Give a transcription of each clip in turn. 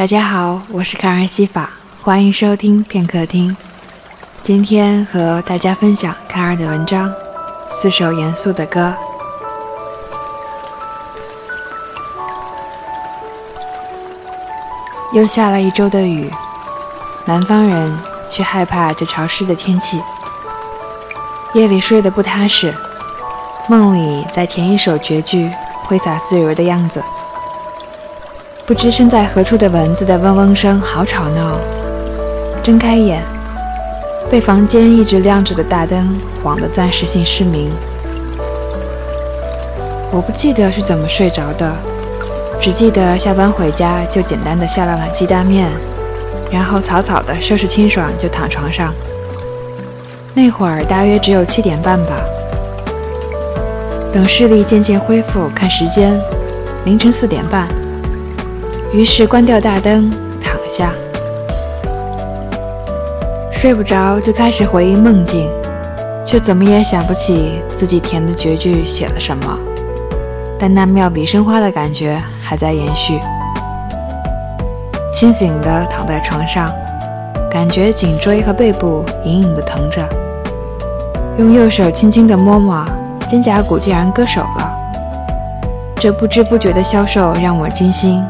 大家好，我是卡尔西法，欢迎收听片刻听。今天和大家分享卡尔的文章《四首严肃的歌》。又下了一周的雨，南方人却害怕这潮湿的天气。夜里睡得不踏实，梦里在填一首绝句，挥洒自如的样子。不知身在何处的蚊子的嗡嗡声好吵闹。睁开眼，被房间一直亮着的大灯晃得暂时性失明。我不记得是怎么睡着的，只记得下班回家就简单的下了碗鸡蛋面，然后草草的收拾清爽就躺床上。那会儿大约只有七点半吧。等视力渐渐恢复，看时间，凌晨四点半。于是关掉大灯，躺下，睡不着，就开始回忆梦境，却怎么也想不起自己填的绝句写了什么。但那妙笔生花的感觉还在延续。清醒的躺在床上，感觉颈椎和背部隐隐的疼着，用右手轻轻的摸摸，肩胛骨竟然割手了。这不知不觉的消瘦让我惊心。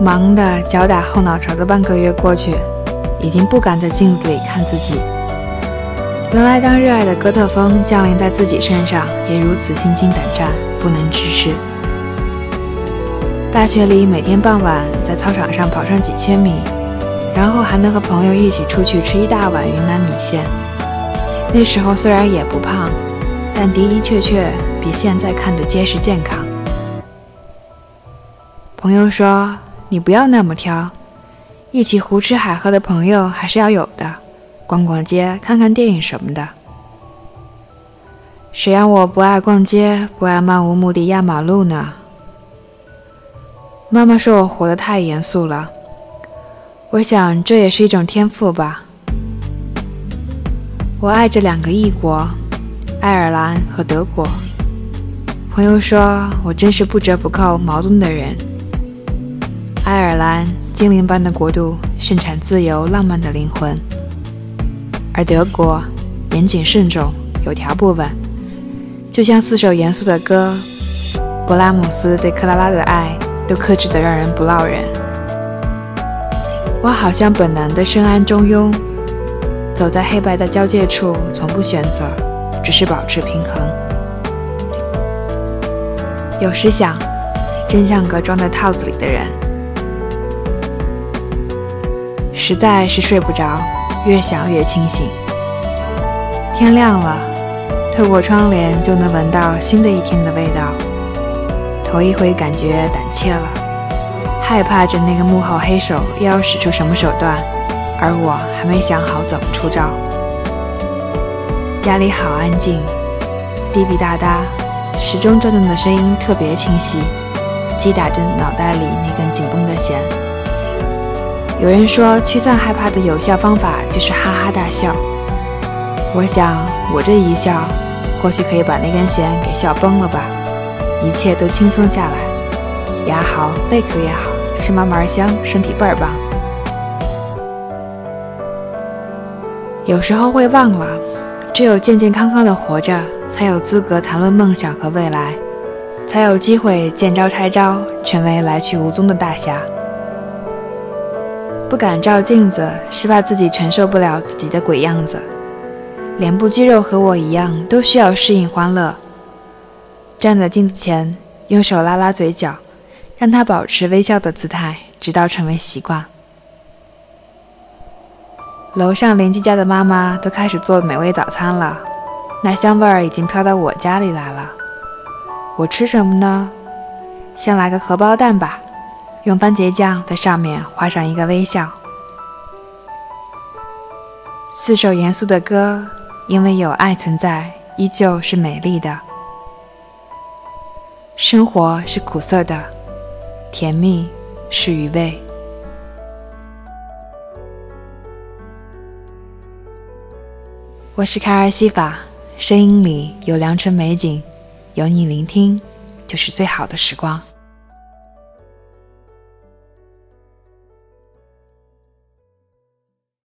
忙得脚打后脑勺的半个月过去，已经不敢在镜子里看自己。原来，当热爱的哥特风降临在自己身上，也如此心惊胆战，不能直视。大学里，每天傍晚在操场上跑上几千米，然后还能和朋友一起出去吃一大碗云南米线。那时候虽然也不胖，但的的确确比现在看着结实健康。朋友说。你不要那么挑，一起胡吃海喝的朋友还是要有的，逛逛街、看看电影什么的。谁让我不爱逛街，不爱漫无目的压马路呢？妈妈说我活得太严肃了，我想这也是一种天赋吧。我爱着两个异国，爱尔兰和德国。朋友说我真是不折不扣矛盾的人。爱尔兰精灵般的国度，盛产自由浪漫的灵魂；而德国严谨慎重，有条不紊，就像四首严肃的歌。勃拉姆斯对克拉拉的爱，都克制得让人不落忍。我好像本能的深谙中庸，走在黑白的交界处，从不选择，只是保持平衡。有时想，真像个装在套子里的人。实在是睡不着，越想越清醒。天亮了，透过窗帘就能闻到新的一天的味道。头一回感觉胆怯了，害怕着那个幕后黑手又要使出什么手段，而我还没想好怎么出招。家里好安静，滴滴答答，时钟转动的声音特别清晰，击打着脑袋里那根紧绷的弦。有人说，驱散害怕的有效方法就是哈哈大笑。我想，我这一笑，或许可以把那根弦给笑崩了吧，一切都轻松下来。牙好，贝壳也好吃，嘛嘛香，身体倍儿棒。有时候会忘了，只有健健康康的活着，才有资格谈论梦想和未来，才有机会见招拆招，成为来去无踪的大侠。不敢照镜子，是怕自己承受不了自己的鬼样子。脸部肌肉和我一样，都需要适应欢乐。站在镜子前，用手拉拉嘴角，让它保持微笑的姿态，直到成为习惯。楼上邻居家的妈妈都开始做美味早餐了，那香味儿已经飘到我家里来了。我吃什么呢？先来个荷包蛋吧。用番茄酱在上面画上一个微笑。四首严肃的歌，因为有爱存在，依旧是美丽的。生活是苦涩的，甜蜜是余味。我是卡尔西法，声音里有良辰美景，有你聆听，就是最好的时光。